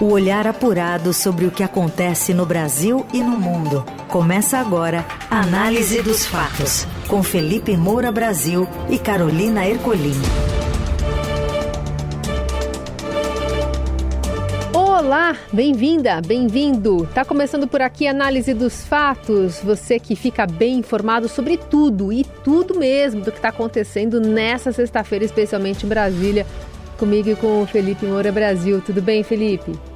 O olhar apurado sobre o que acontece no Brasil e no mundo. Começa agora a Análise dos Fatos, com Felipe Moura Brasil e Carolina Ercolim. Olá, bem-vinda, bem-vindo. Tá começando por aqui a análise dos fatos. Você que fica bem informado sobre tudo e tudo mesmo do que está acontecendo nessa sexta-feira, especialmente em Brasília, comigo e com o Felipe Moura Brasil. Tudo bem, Felipe?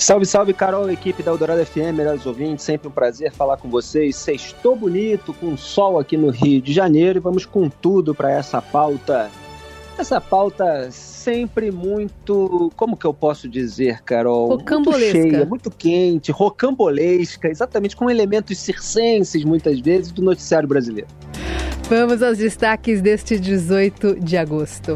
Salve, salve, Carol, equipe da Eldorado FM, melhores ouvintes, sempre um prazer falar com vocês. Sextou bonito, com sol aqui no Rio de Janeiro e vamos com tudo para essa pauta. Essa pauta sempre muito, como que eu posso dizer, Carol? Rocambolesca. Muito cheia, muito quente, rocambolesca, exatamente com elementos circenses, muitas vezes, do noticiário brasileiro. Vamos aos destaques deste 18 de agosto.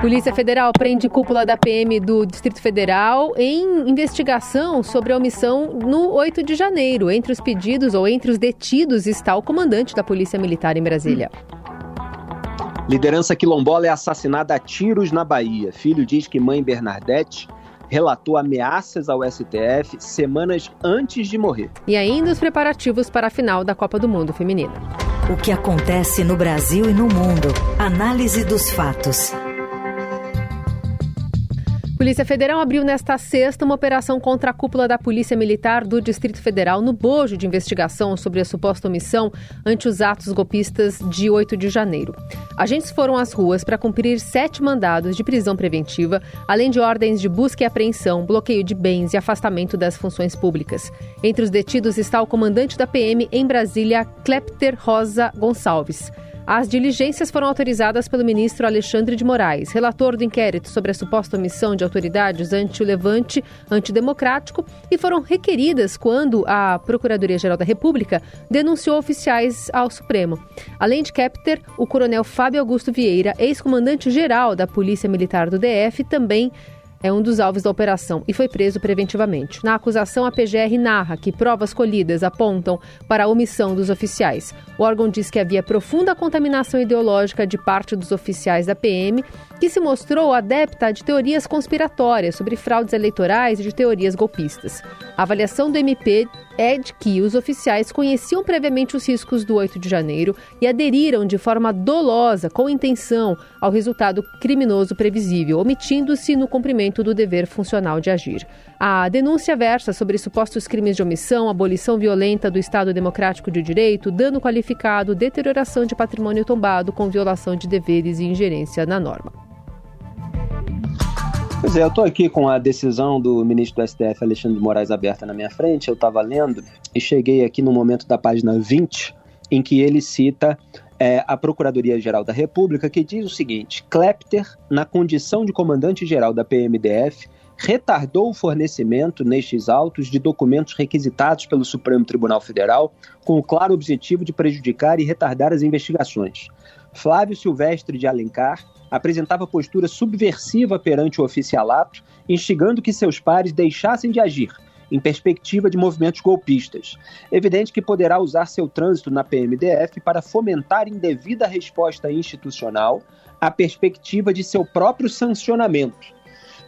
Polícia Federal prende cúpula da PM do Distrito Federal em investigação sobre a omissão no 8 de janeiro. Entre os pedidos ou entre os detidos está o comandante da Polícia Militar em Brasília. Liderança quilombola é assassinada a tiros na Bahia. Filho diz que mãe Bernadette relatou ameaças ao STF semanas antes de morrer. E ainda os preparativos para a final da Copa do Mundo Feminina. O que acontece no Brasil e no mundo. Análise dos fatos. Polícia Federal abriu nesta sexta uma operação contra a cúpula da Polícia Militar do Distrito Federal no bojo de investigação sobre a suposta omissão ante os atos golpistas de 8 de janeiro. Agentes foram às ruas para cumprir sete mandados de prisão preventiva, além de ordens de busca e apreensão, bloqueio de bens e afastamento das funções públicas. Entre os detidos está o comandante da PM em Brasília, Klepter Rosa Gonçalves. As diligências foram autorizadas pelo ministro Alexandre de Moraes, relator do inquérito sobre a suposta omissão de autoridades ante o levante antidemocrático, e foram requeridas quando a Procuradoria-Geral da República denunciou oficiais ao Supremo. Além de Kepter, o coronel Fábio Augusto Vieira, ex-comandante-geral da Polícia Militar do DF, também é um dos alvos da operação e foi preso preventivamente. Na acusação, a PGR narra que provas colhidas apontam para a omissão dos oficiais. O órgão diz que havia profunda contaminação ideológica de parte dos oficiais da PM, que se mostrou adepta de teorias conspiratórias sobre fraudes eleitorais e de teorias golpistas. A avaliação do MP é de que os oficiais conheciam previamente os riscos do 8 de janeiro e aderiram de forma dolosa, com intenção, ao resultado criminoso previsível, omitindo-se no cumprimento do dever funcional de agir. A denúncia versa sobre supostos crimes de omissão, abolição violenta do Estado Democrático de Direito, dano qualificado, deterioração de patrimônio tombado com violação de deveres e ingerência na norma. Pois é, eu estou aqui com a decisão do ministro do STF, Alexandre de Moraes, aberta na minha frente. Eu estava lendo e cheguei aqui no momento da página 20, em que ele cita é, a Procuradoria-Geral da República, que diz o seguinte: Klepter, na condição de comandante-geral da PMDF, retardou o fornecimento nestes autos de documentos requisitados pelo Supremo Tribunal Federal, com o claro objetivo de prejudicar e retardar as investigações. Flávio Silvestre de Alencar apresentava postura subversiva perante o oficialato, instigando que seus pares deixassem de agir, em perspectiva de movimentos golpistas. Evidente que poderá usar seu trânsito na PMDF para fomentar indevida resposta institucional à perspectiva de seu próprio sancionamento.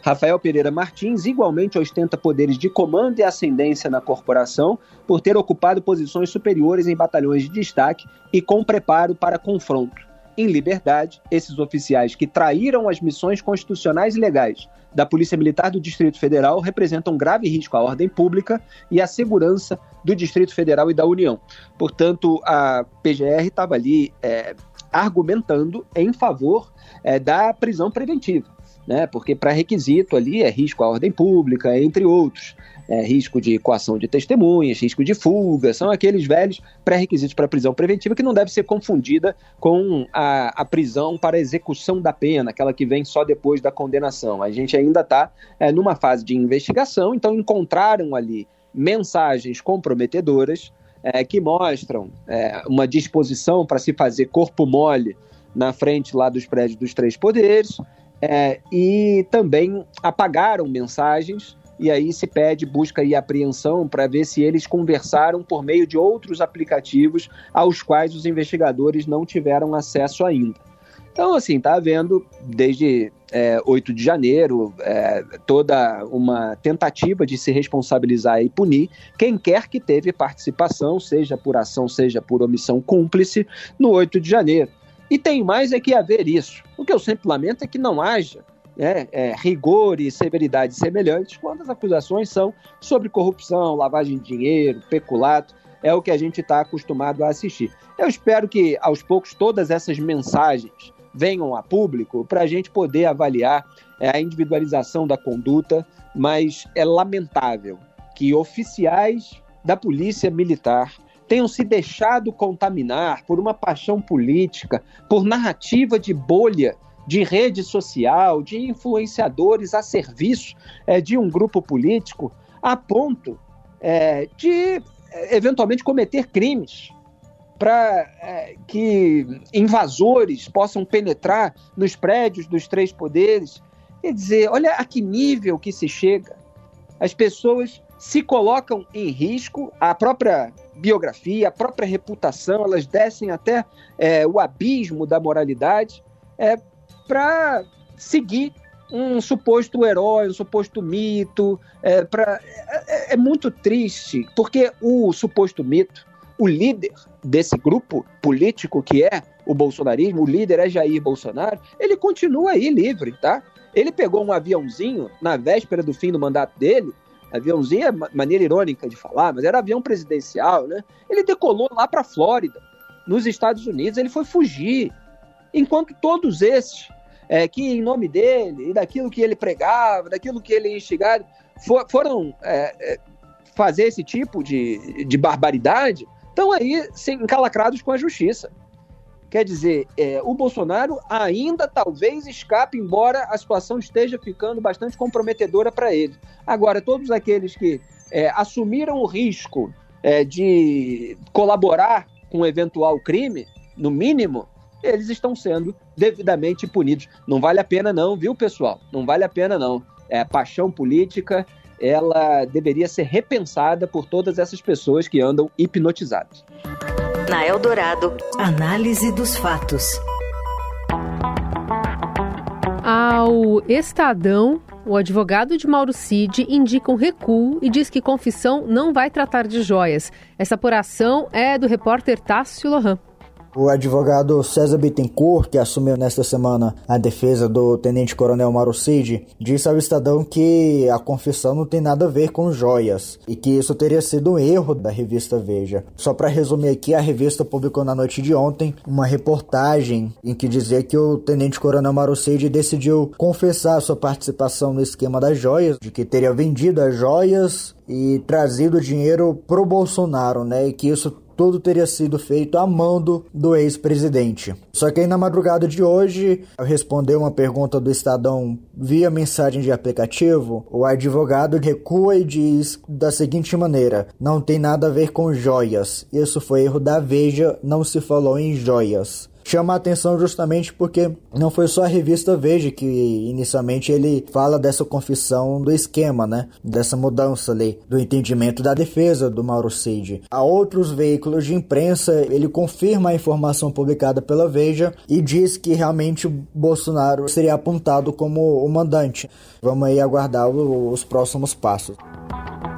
Rafael Pereira Martins igualmente ostenta poderes de comando e ascendência na corporação por ter ocupado posições superiores em batalhões de destaque e com preparo para confronto em liberdade esses oficiais que traíram as missões constitucionais e legais da Polícia Militar do Distrito Federal representam grave risco à ordem pública e à segurança do Distrito Federal e da União. Portanto, a PGR estava ali é, argumentando em favor é, da prisão preventiva né? Porque pré-requisito ali é risco à ordem pública, entre outros. É, risco de coação de testemunhas, risco de fuga, são aqueles velhos pré-requisitos para prisão preventiva que não deve ser confundida com a, a, prisão para execução da pena, aquela que vem só depois da condenação. A gente ainda está é, numa fase de investigação, então encontraram ali mensagens comprometedoras é, que mostram é, uma disposição para se fazer corpo mole na frente lá dos prédios dos três poderes, é, e também apagaram mensagens e aí se pede busca e apreensão para ver se eles conversaram por meio de outros aplicativos aos quais os investigadores não tiveram acesso ainda. Então, assim, está havendo, desde é, 8 de janeiro, é, toda uma tentativa de se responsabilizar e punir quem quer que teve participação, seja por ação, seja por omissão cúmplice, no 8 de janeiro. E tem mais é que haver isso. O que eu sempre lamento é que não haja é, é, rigor e severidade semelhantes quando as acusações são sobre corrupção, lavagem de dinheiro, peculato. É o que a gente está acostumado a assistir. Eu espero que, aos poucos, todas essas mensagens venham a público para a gente poder avaliar é, a individualização da conduta, mas é lamentável que oficiais da Polícia Militar tenham se deixado contaminar por uma paixão política, por narrativa de bolha de rede social, de influenciadores a serviço é, de um grupo político, a ponto é, de é, eventualmente cometer crimes para é, que invasores possam penetrar nos prédios dos três poderes. Quer dizer, olha a que nível que se chega. As pessoas se colocam em risco, a própria biografia, a própria reputação, elas descem até é, o abismo da moralidade é, para seguir um suposto herói, um suposto mito. É, pra, é, é, muito triste, porque o suposto mito o líder desse grupo político que é o bolsonarismo, o líder é Jair Bolsonaro, ele continua aí livre, tá? Ele pegou um aviãozinho na véspera do fim do mandato dele, aviãozinho é maneira irônica de falar, mas era avião presidencial, né? Ele decolou lá para Flórida, nos Estados Unidos, ele foi fugir. Enquanto todos esses, é, que em nome dele e daquilo que ele pregava, daquilo que ele instigava, for, foram é, é, fazer esse tipo de, de barbaridade, estão aí encalacrados com a justiça. Quer dizer, é, o Bolsonaro ainda talvez escape, embora a situação esteja ficando bastante comprometedora para ele. Agora, todos aqueles que é, assumiram o risco é, de colaborar com um eventual crime, no mínimo, eles estão sendo devidamente punidos. Não vale a pena, não, viu, pessoal? Não vale a pena, não. É paixão política, ela deveria ser repensada por todas essas pessoas que andam hipnotizadas. Na Eldorado, análise dos fatos. Ao Estadão, o advogado de Mauro Cid indica um recuo e diz que confissão não vai tratar de joias. Essa apuração é do repórter Tássio Lohan. O advogado César Bittencourt, que assumiu nesta semana a defesa do tenente-coronel Mauro Cid, disse ao Estadão que a confissão não tem nada a ver com joias e que isso teria sido um erro da revista Veja. Só para resumir aqui, a revista publicou na noite de ontem uma reportagem em que dizia que o tenente-coronel Mauro Cid decidiu confessar sua participação no esquema das joias, de que teria vendido as joias e trazido dinheiro pro Bolsonaro, né? E que isso tudo teria sido feito a mando do ex-presidente. Só que aí na madrugada de hoje, ao responder uma pergunta do Estadão via mensagem de aplicativo, o advogado recua e diz da seguinte maneira: não tem nada a ver com joias. Isso foi erro da Veja, não se falou em joias chama a atenção justamente porque não foi só a revista Veja que inicialmente ele fala dessa confissão do esquema, né? Dessa mudança ali, do entendimento da defesa do Mauro Cid. A outros veículos de imprensa, ele confirma a informação publicada pela Veja e diz que realmente Bolsonaro seria apontado como o mandante. Vamos aí aguardar os próximos passos.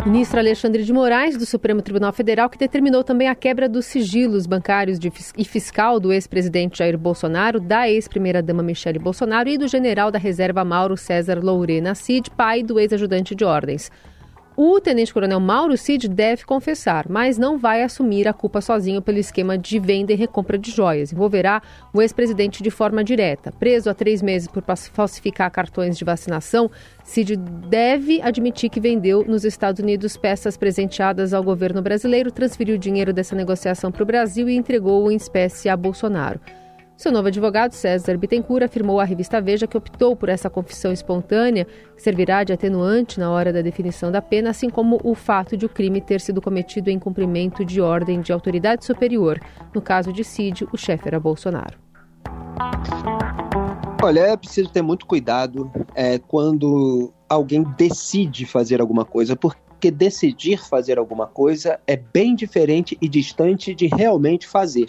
Ministro Alexandre de Moraes, do Supremo Tribunal Federal, que determinou também a quebra dos sigilos bancários de, e fiscal do ex-presidente Jair Bolsonaro, da ex-primeira-dama Michele Bolsonaro e do general da reserva Mauro César Lourena Cid, pai do ex-ajudante de ordens. O tenente-coronel Mauro Cid deve confessar, mas não vai assumir a culpa sozinho pelo esquema de venda e recompra de joias. Envolverá o ex-presidente de forma direta. Preso há três meses por falsificar cartões de vacinação, Cid deve admitir que vendeu nos Estados Unidos peças presenteadas ao governo brasileiro, transferiu dinheiro dessa negociação para o Brasil e entregou-o em espécie a Bolsonaro. Seu novo advogado, César Bittencourt, afirmou à revista Veja que optou por essa confissão espontânea, que servirá de atenuante na hora da definição da pena, assim como o fato de o crime ter sido cometido em cumprimento de ordem de autoridade superior. No caso de Cid, o chefe era Bolsonaro. Olha, é preciso ter muito cuidado é, quando alguém decide fazer alguma coisa, porque decidir fazer alguma coisa é bem diferente e distante de realmente fazer.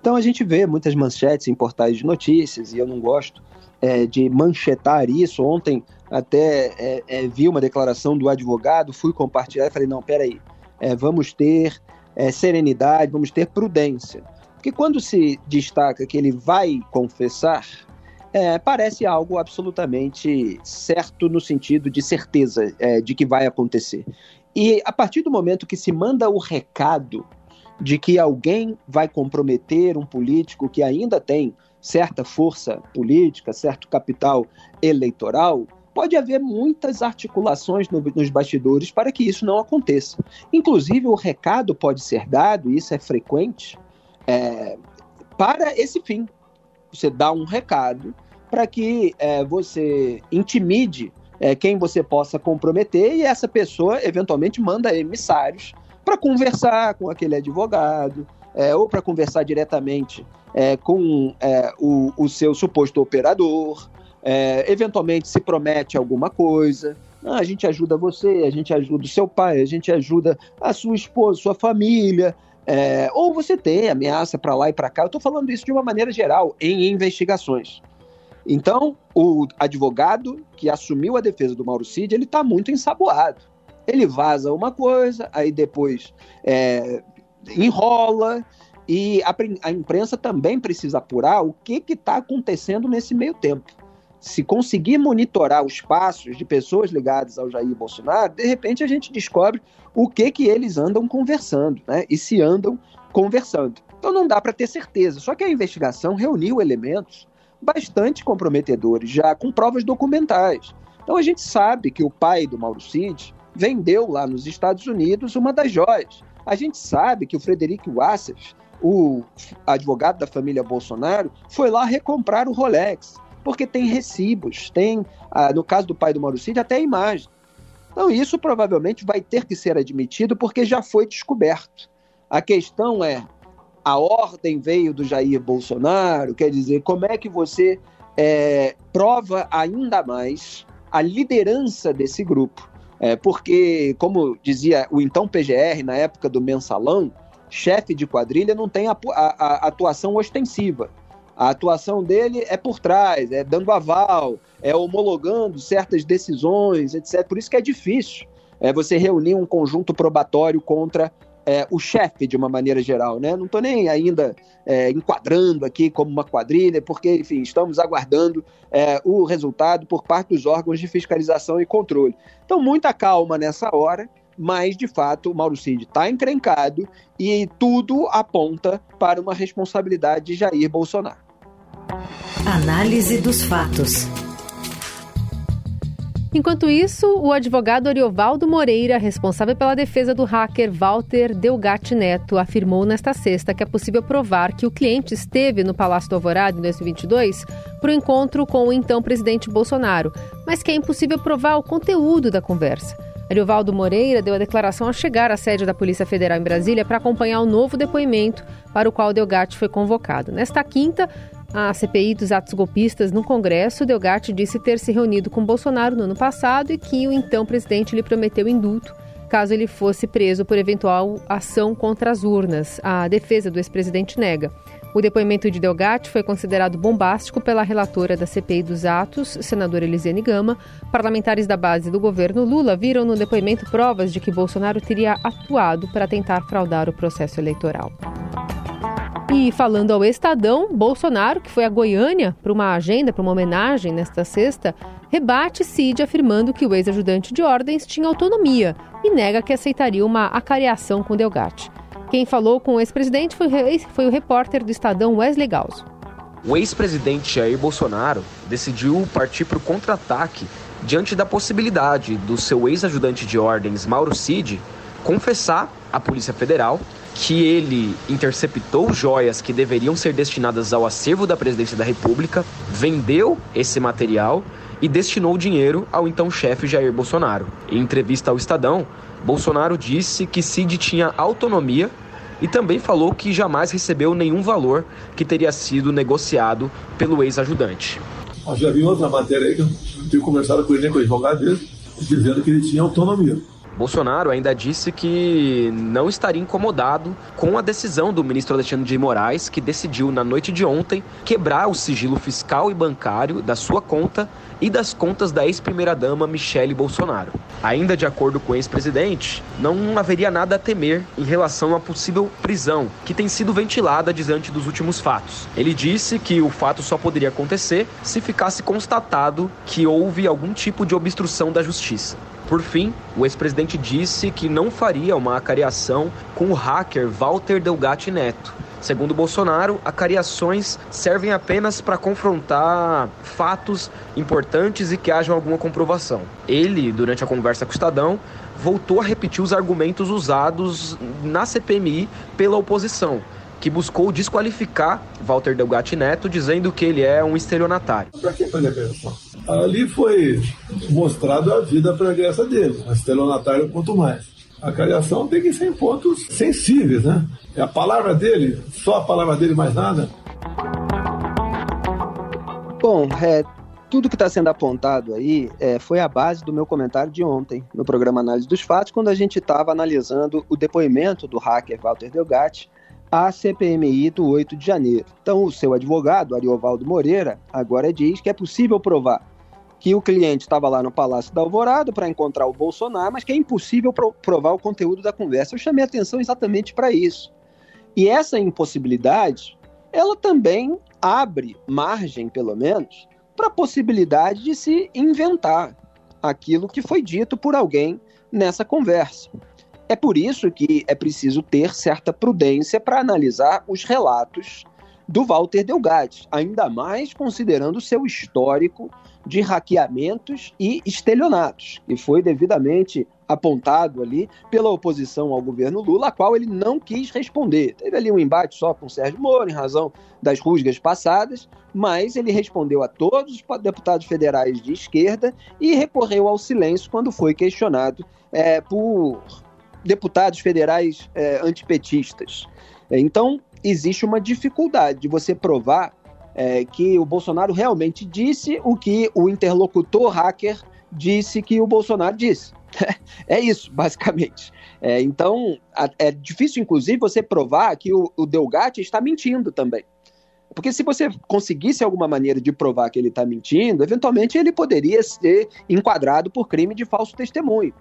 Então a gente vê muitas manchetes em portais de notícias, e eu não gosto é, de manchetar isso. Ontem até é, é, vi uma declaração do advogado, fui compartilhar e falei: não, peraí, é, vamos ter é, serenidade, vamos ter prudência. Porque quando se destaca que ele vai confessar, é, parece algo absolutamente certo no sentido de certeza é, de que vai acontecer. E a partir do momento que se manda o recado de que alguém vai comprometer um político que ainda tem certa força política, certo capital eleitoral, pode haver muitas articulações no, nos bastidores para que isso não aconteça. Inclusive, o recado pode ser dado, e isso é frequente, é, para esse fim. Você dá um recado para que é, você intimide é, quem você possa comprometer e essa pessoa eventualmente manda emissários para conversar com aquele advogado é, ou para conversar diretamente é, com é, o, o, seu suposto operador. É, eventualmente se promete alguma coisa. Ah, a gente ajuda você, a gente ajuda o seu pai, a gente ajuda a sua esposa, sua família. É, ou você tem ameaça para lá e para cá. Eu estou falando isso de uma maneira geral, em investigações. Então, o advogado que assumiu a defesa do Mauro Cid, ele está muito ensaboado. Ele vaza uma coisa, aí depois é, enrola, e a, a, imprensa também precisa apurar o que está acontecendo nesse meio tempo. Se conseguir monitorar os passos de pessoas ligadas ao Jair Bolsonaro, de repente a gente descobre o que que eles andam conversando, né? E se andam conversando. Então não dá para ter certeza. Só que a investigação reuniu elementos bastante comprometedores, já com provas documentais. Então a gente sabe que o pai do Mauro Cid vendeu lá nos Estados Unidos uma das joias. A gente sabe que o Frederico Wassef, o advogado da família Bolsonaro, foi lá recomprar o Rolex, porque tem recibos, tem, ah, no caso do pai do Mauro até a imagem. Então isso provavelmente vai ter que ser admitido porque já foi descoberto. A questão é, a ordem veio do Jair Bolsonaro, quer dizer, como é que você é, prova ainda mais a liderança desse grupo? É, porque, como dizia o então PGR, na época do mensalão, chefe de quadrilha não tem a, a, a atuação ostensiva. A atuação dele é por trás, é dando aval, é homologando certas decisões, etc. Por isso que é difícil é, você reunir um conjunto probatório contra é, o chefe de uma maneira geral, né? Não estou nem ainda é, enquadrando aqui como uma quadrilha, porque, enfim, estamos aguardando é, o resultado por parte dos órgãos de fiscalização e controle. Então, muita calma nessa hora, mas, de fato, o Mauro Cid está encrencado e tudo aponta para uma responsabilidade de Jair Bolsonaro. Análise dos fatos. Enquanto isso, o advogado Ariovaldo Moreira, responsável pela defesa do hacker Walter Delgatti Neto, afirmou nesta sexta que é possível provar que o cliente esteve no Palácio do Alvorada em 2022 para o encontro com o então presidente Bolsonaro, mas que é impossível provar o conteúdo da conversa. Ariovaldo Moreira deu a declaração ao chegar à sede da Polícia Federal em Brasília para acompanhar o novo depoimento para o qual Delgatti foi convocado. Nesta quinta, a CPI dos atos golpistas no Congresso, Delgatti disse ter se reunido com Bolsonaro no ano passado e que o então presidente lhe prometeu indulto caso ele fosse preso por eventual ação contra as urnas. A defesa do ex-presidente nega. O depoimento de Delgatti foi considerado bombástico pela relatora da CPI dos atos, senadora Elisiane Gama. Parlamentares da base do governo Lula viram no depoimento provas de que Bolsonaro teria atuado para tentar fraudar o processo eleitoral. E falando ao Estadão, Bolsonaro, que foi a Goiânia para uma agenda, para uma homenagem nesta sexta, rebate Cid afirmando que o ex-ajudante de ordens tinha autonomia e nega que aceitaria uma acariação com Delgatti. Quem falou com o ex-presidente foi, foi, o repórter do Estadão Wesley Galzo. O ex-presidente Jair Bolsonaro decidiu partir para o contra-ataque diante da possibilidade do seu ex-ajudante de ordens, Mauro Cid, confessar à Polícia Federal que ele interceptou joias que deveriam ser destinadas ao acervo da presidência da República, vendeu esse material e destinou o dinheiro ao então chefe Jair Bolsonaro. Em entrevista ao Estadão, Bolsonaro disse que Cid tinha autonomia e também falou que jamais recebeu nenhum valor que teria sido negociado pelo ex-ajudante. Já vi outra matéria aí que eu tenho conversado com ele, com o advogado dele, dizendo que ele tinha autonomia. Bolsonaro ainda disse que não estaria incomodado com a decisão do ministro Alexandre de Moraes, que decidiu na noite de ontem quebrar o sigilo fiscal e bancário da sua conta e das contas da ex-primeira-dama Michele Bolsonaro. Ainda de acordo com o ex-presidente, não haveria nada a temer em relação à possível prisão, que tem sido ventilada diante dos últimos fatos. Ele disse que o fato só poderia acontecer se ficasse constatado que houve algum tipo de obstrução da justiça. Por fim, o ex-presidente disse que não faria uma acariação com o hacker Walter Delgatti Neto, Segundo Bolsonaro, acariações servem apenas para confrontar fatos importantes e que hajam alguma comprovação. Ele, durante a conversa com o Estadão, voltou a repetir os argumentos usados na CPMI pela oposição, que buscou desqualificar Walter Delgatti Neto, dizendo que ele é um estelionatário. Para que fazer acariação? Ali foi mostrado a vida pregressa dele, um estelionatário quanto mais. A cariação tem que ser em pontos sensíveis, né? É a palavra dele, só a palavra dele, mais nada. Bom, é, tudo que está sendo apontado aí é, foi a base do meu comentário de ontem, no programa Análise dos Fatos, quando a gente estava analisando o depoimento do hacker Walter Delgatti à CPMI do 8 de janeiro. Então, o seu advogado, Ariovaldo Moreira, agora diz que é possível provar que o cliente estava lá no Palácio da Alvorada para encontrar o Bolsonaro, mas que é impossível provar o conteúdo da conversa. Eu chamei atenção exatamente para isso. E essa impossibilidade, ela também abre margem, pelo menos, para a possibilidade de se inventar aquilo que foi dito por alguém nessa conversa. É por isso que é preciso ter certa prudência para analisar os relatos do Walter Delgatti, ainda mais considerando seu histórico de hackeamentos e estelionatos, que foi devidamente apontado ali pela oposição ao governo Lula, a qual ele não quis responder. Teve ali um embate só com o Sérgio Moro, em razão das rusgas passadas, mas ele respondeu a todos os deputados federais de esquerda e recorreu ao silêncio quando foi questionado é, por deputados federais é, antipetistas. Então, existe uma dificuldade de você provar é, que o Bolsonaro realmente disse o que o interlocutor hacker disse que o Bolsonaro disse. É isso, basicamente. É, então, é difícil, inclusive, você provar que o, o Delgatti está mentindo também. Porque se você conseguisse alguma maneira de provar que ele está mentindo, eventualmente ele poderia ser enquadrado por crime de falso testemunho.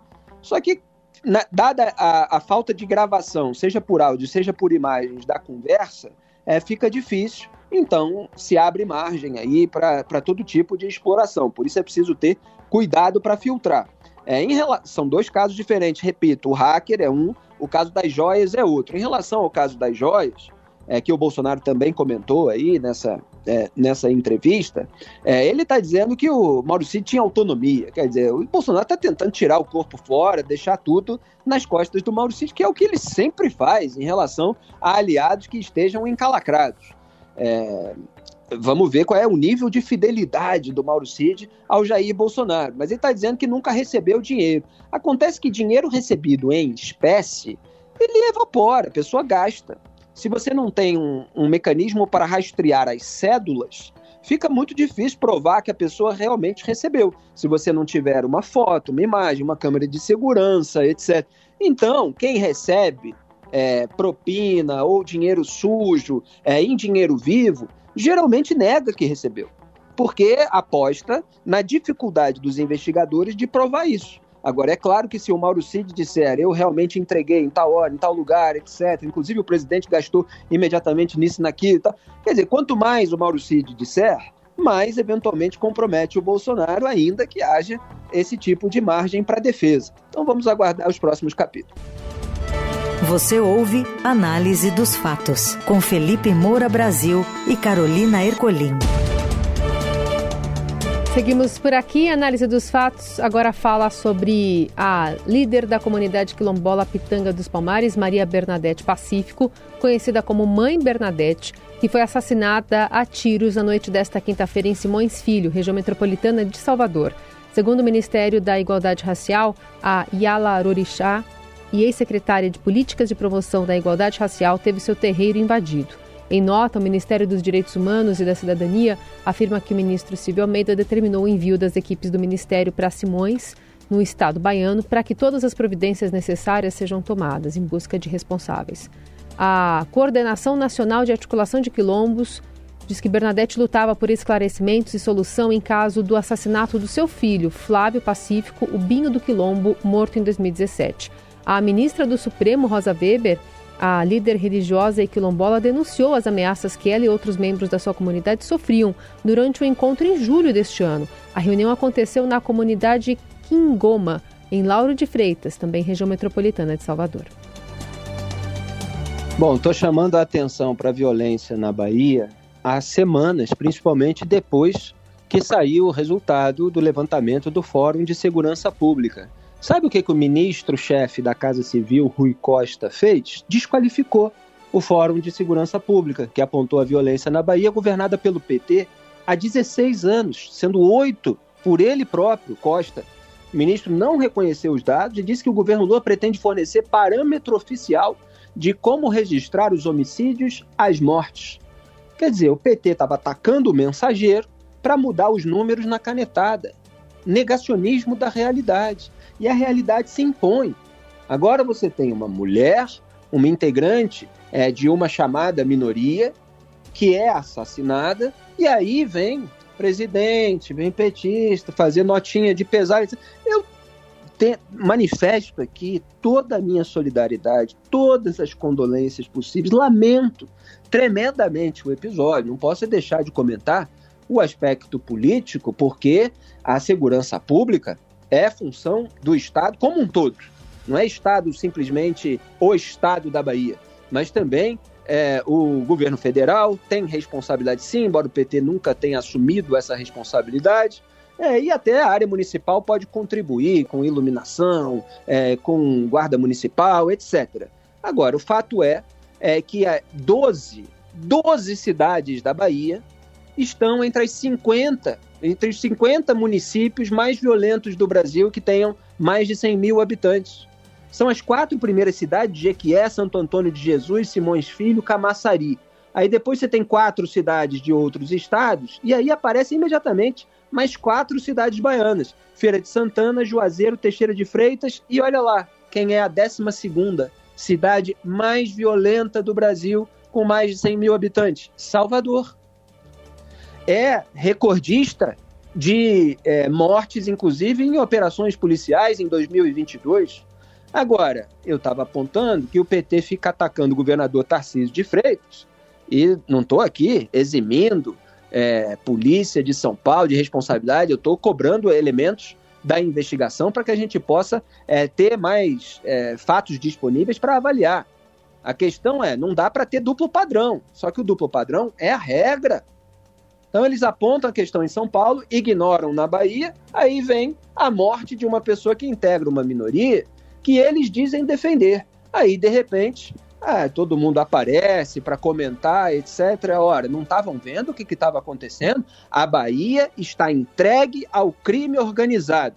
Só que, na, dada a, a, falta de gravação, seja por áudio, seja por imagens da conversa, é, fica difícil então, se abre margem aí para todo tipo de exploração. Por isso é preciso ter cuidado para filtrar. É, em relação, são dois casos diferentes, repito, o hacker é um, o caso das joias é outro. Em relação ao caso das joias, é, que o Bolsonaro também comentou aí nessa, é, nessa entrevista, é, ele está dizendo que o Maurício tinha autonomia. Quer dizer, o Bolsonaro está tentando tirar o corpo fora, deixar tudo nas costas do Maurício, que é o que ele sempre faz em relação a aliados que estejam encalacrados. É, vamos ver qual é o nível de fidelidade do Mauro Cid ao Jair Bolsonaro. Mas ele está dizendo que nunca recebeu dinheiro. Acontece que dinheiro recebido em espécie, ele evapora, a pessoa gasta. Se você não tem um, um mecanismo para rastrear as cédulas, fica muito difícil provar que a pessoa realmente recebeu. Se você não tiver uma foto, uma imagem, uma câmera de segurança, etc. Então, quem recebe é, propina ou dinheiro sujo é, em dinheiro vivo, geralmente nega que recebeu, porque aposta na dificuldade dos investigadores de provar isso. Agora, é claro que se o Mauro Cid disser eu realmente entreguei em tal hora, em tal lugar, etc., inclusive o presidente gastou imediatamente nisso e naquilo, tá? quer dizer, quanto mais o Mauro Cid disser, mais eventualmente compromete o Bolsonaro, ainda que haja esse tipo de margem para defesa. Então vamos aguardar os próximos capítulos. Você ouve Análise dos Fatos, com Felipe Moura Brasil e Carolina Ercolim. Seguimos por aqui. Análise dos fatos agora fala sobre a líder da comunidade quilombola Pitanga dos Palmares, Maria Bernadette Pacífico, conhecida como Mãe Bernadette, que foi assassinada a tiros na noite desta quinta-feira em Simões Filho, região metropolitana de Salvador. Segundo o Ministério da Igualdade Racial, a Yala Rorixá e ex-secretária de Políticas de Promoção da Igualdade Racial teve seu terreiro invadido. Em nota, o Ministério dos Direitos Humanos e da Cidadania afirma que o ministro Silvio Almeida determinou o envio das equipes do Ministério para Simões no estado baiano para que todas as providências necessárias sejam tomadas em busca de responsáveis. A Coordenação Nacional de Articulação de Quilombos diz que Bernadette lutava por esclarecimentos e solução em caso do assassinato do seu filho, Flávio Pacífico, o Binho do Quilombo, morto em 2017. A ministra do Supremo, Rosa Weber, a líder religiosa e quilombola denunciou as ameaças que ela e outros membros da sua comunidade sofriam durante o encontro em julho deste ano. A reunião aconteceu na comunidade Quingoma, em Lauro de Freitas, também região metropolitana de Salvador. Bom, estou chamando a atenção para a violência na Bahia há semanas, principalmente depois que saiu o resultado do levantamento do Fórum de Segurança Pública. Sabe o que, que o ministro-chefe da Casa Civil, Rui Costa, fez? Desqualificou o Fórum de Segurança Pública, que apontou a violência na Bahia, governada pelo PT há 16 anos, sendo oito por ele próprio, Costa. O ministro não reconheceu os dados e disse que o governo Lula pretende fornecer parâmetro oficial de como registrar os homicídios, as mortes. Quer dizer, o PT estava atacando o mensageiro para mudar os números na canetada. Negacionismo da realidade. E a realidade se impõe. Agora você tem uma mulher, uma integrante é, de uma chamada minoria, que é assassinada, e aí vem presidente, vem petista, fazer notinha de pesar. Eu te, manifesto aqui toda a minha solidariedade, todas as condolências possíveis. Lamento tremendamente o episódio. Não posso deixar de comentar o aspecto político, porque a segurança pública é função do Estado como um todo. Não é Estado simplesmente o Estado da Bahia, mas também é, o governo federal tem responsabilidade sim, embora o PT nunca tenha assumido essa responsabilidade. É, e até a área municipal pode contribuir com iluminação, é, com guarda municipal, etc. Agora, o fato é é que 12, 12 cidades da Bahia estão entre as 50, entre os 50 municípios mais violentos do Brasil que tenham mais de 100 mil habitantes. São as quatro primeiras cidades, Jequié, Santo Antônio de Jesus, Simões Filho, Camaçari. Aí depois você tem quatro cidades de outros estados, e aí aparecem imediatamente mais quatro cidades baianas: Feira de Santana, Juazeiro, Teixeira de Freitas, e olha lá, quem é a décima segunda cidade mais violenta do Brasil, com mais de 100 mil habitantes, Salvador. É recordista de é, mortes, inclusive em operações policiais em 2022. Agora, eu estava apontando que o PT fica atacando o governador Tarcísio de Freitas, e não estou aqui eximindo é, polícia de São Paulo de responsabilidade, eu estou cobrando elementos da investigação para que a gente possa é, ter mais é, fatos disponíveis para avaliar. A questão é, não dá para ter duplo padrão, só que o duplo padrão é a regra. Então eles apontam a questão em São Paulo, ignoram na Bahia, aí vem a morte de uma pessoa que integra uma minoria que eles dizem defender. Aí, de repente, ah, todo mundo aparece para comentar, etc. Ora, não estavam vendo o que estava acontecendo? A Bahia está entregue ao crime organizado.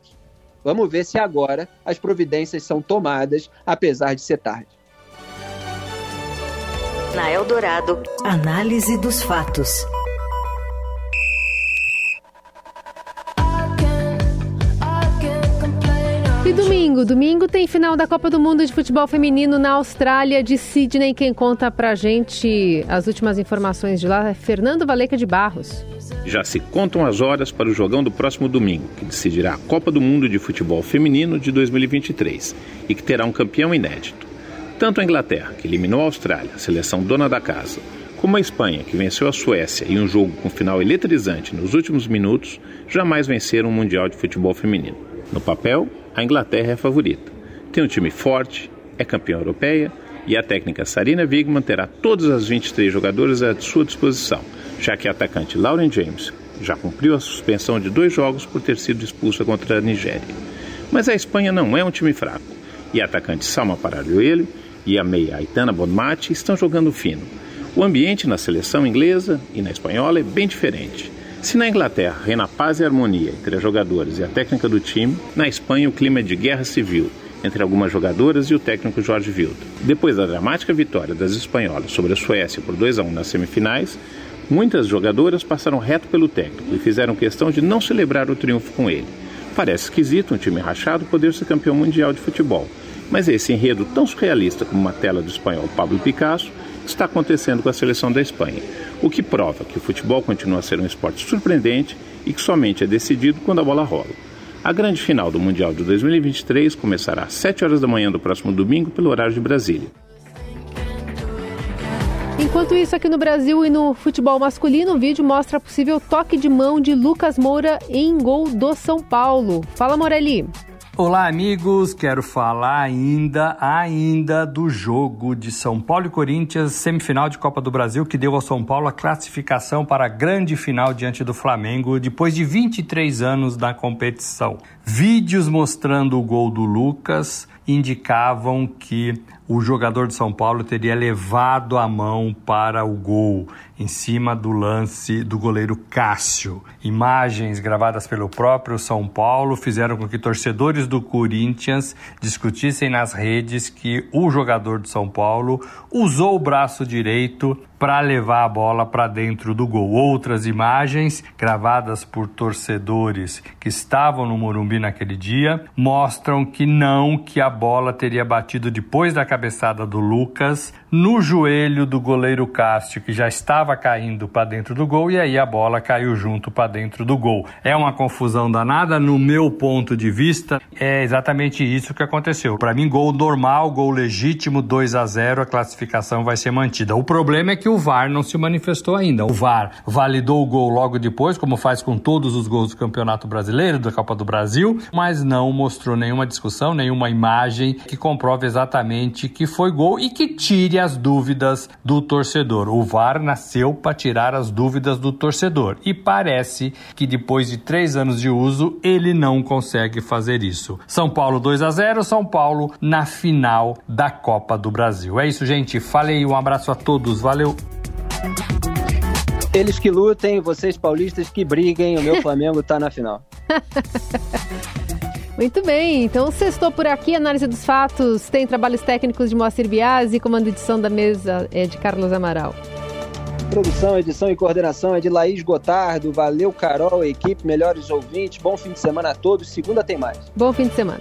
Vamos ver se agora as providências são tomadas, apesar de ser tarde. Na Eldorado, análise dos fatos. Domingo, domingo tem final da Copa do Mundo de Futebol Feminino na Austrália de Sydney. Quem conta pra gente as últimas informações de lá é Fernando Valeca de Barros. Já se contam as horas para o jogão do próximo domingo, que decidirá a Copa do Mundo de Futebol Feminino de 2023 e que terá um campeão inédito. Tanto a Inglaterra, que eliminou a Austrália, seleção dona da casa, como a Espanha, que venceu a Suécia em um jogo com final eletrizante nos últimos minutos, jamais venceram um Mundial de Futebol Feminino. No papel, a Inglaterra é a favorita. Tem um time forte, é campeã europeia e a técnica Sarina Wigman terá todas as 23 jogadoras à sua disposição, já que a atacante Lauren James já cumpriu a suspensão de dois jogos por ter sido expulsa contra a Nigéria. Mas a Espanha não é um time fraco, e a atacante Salma Paralhoele e a meia Aitana Bonmati estão jogando fino. O ambiente na seleção inglesa e na espanhola é bem diferente. Se na Inglaterra reina paz e harmonia entre as jogadoras e a técnica do time, na Espanha o clima é de guerra civil entre algumas jogadoras e o técnico Jorge Vilda. Depois da dramática vitória das espanholas sobre a Suécia por 2 a 1 nas semifinais, muitas jogadoras passaram reto pelo técnico e fizeram questão de não celebrar o triunfo com ele. Parece esquisito um time rachado poder ser campeão mundial de futebol, mas esse enredo tão surrealista como uma tela do espanhol Pablo Picasso está acontecendo com a seleção da Espanha, o que prova que o futebol continua a ser um esporte surpreendente e que somente é decidido quando a bola rola. A grande final do Mundial de 2023 começará às 7 horas da manhã do próximo domingo pelo horário de Brasília. Enquanto isso, aqui no Brasil e no futebol masculino, o vídeo mostra possível toque de mão de Lucas Moura em gol do São Paulo. Fala, Morelli. Olá, amigos. Quero falar ainda, ainda do jogo de São Paulo e Corinthians, semifinal de Copa do Brasil, que deu ao São Paulo a classificação para a grande final diante do Flamengo, depois de 23 anos na competição. Vídeos mostrando o gol do Lucas indicavam que o jogador de São Paulo teria levado a mão para o gol em cima do lance do goleiro Cássio. Imagens gravadas pelo próprio São Paulo fizeram com que torcedores do Corinthians discutissem nas redes que o jogador de São Paulo usou o braço direito para levar a bola para dentro do gol. Outras imagens gravadas por torcedores que estavam no Morumbi naquele dia mostram que não, que a bola teria batido depois da cabeçada do Lucas no joelho do goleiro Cássio, que já estava caindo para dentro do gol e aí a bola caiu junto para dentro do gol. É uma confusão danada no meu ponto de vista. É exatamente isso que aconteceu. Para mim, gol normal, gol legítimo, 2 a 0, a classificação vai ser mantida. O problema é que o VAR não se manifestou ainda. O VAR validou o gol logo depois, como faz com todos os gols do Campeonato Brasileiro, da Copa do Brasil, mas não mostrou nenhuma discussão, nenhuma imagem que comprove exatamente que foi gol e que tire as dúvidas do torcedor. O VAR nasceu para tirar as dúvidas do torcedor e parece que depois de três anos de uso ele não consegue fazer isso. São Paulo 2 a 0, São Paulo na final da Copa do Brasil. É isso, gente. Falei, um abraço a todos, valeu. Eles que lutem, vocês paulistas que briguem, o meu Flamengo tá na final. Muito bem, então sextou por aqui, análise dos fatos, tem trabalhos técnicos de Moacir Biasi, comando edição da mesa é de Carlos Amaral. Produção, edição e coordenação é de Laís Gotardo, valeu Carol, equipe, melhores ouvintes, bom fim de semana a todos, segunda tem mais. Bom fim de semana.